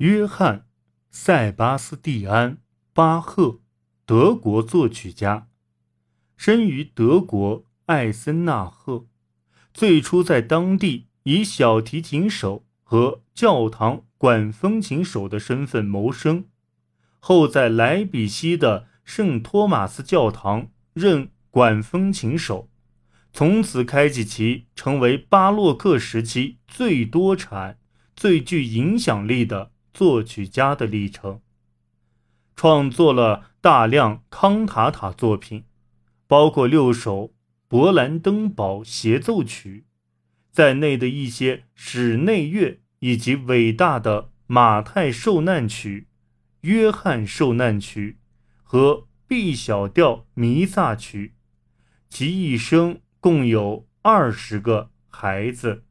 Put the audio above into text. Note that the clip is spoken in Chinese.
约翰·塞巴斯蒂安·巴赫，德国作曲家，生于德国艾森纳赫。最初在当地以小提琴手和教堂管风琴手的身份谋生，后在莱比锡的圣托马斯教堂任管风琴手，从此开启其成为巴洛克时期最多产、最具影响力的作曲家的历程。创作了大量康塔塔作品，包括六首。勃兰登堡协奏曲在内的一些室内乐，以及伟大的马太受难曲、约翰受难曲和 B 小调弥撒曲，其一生共有二十个孩子。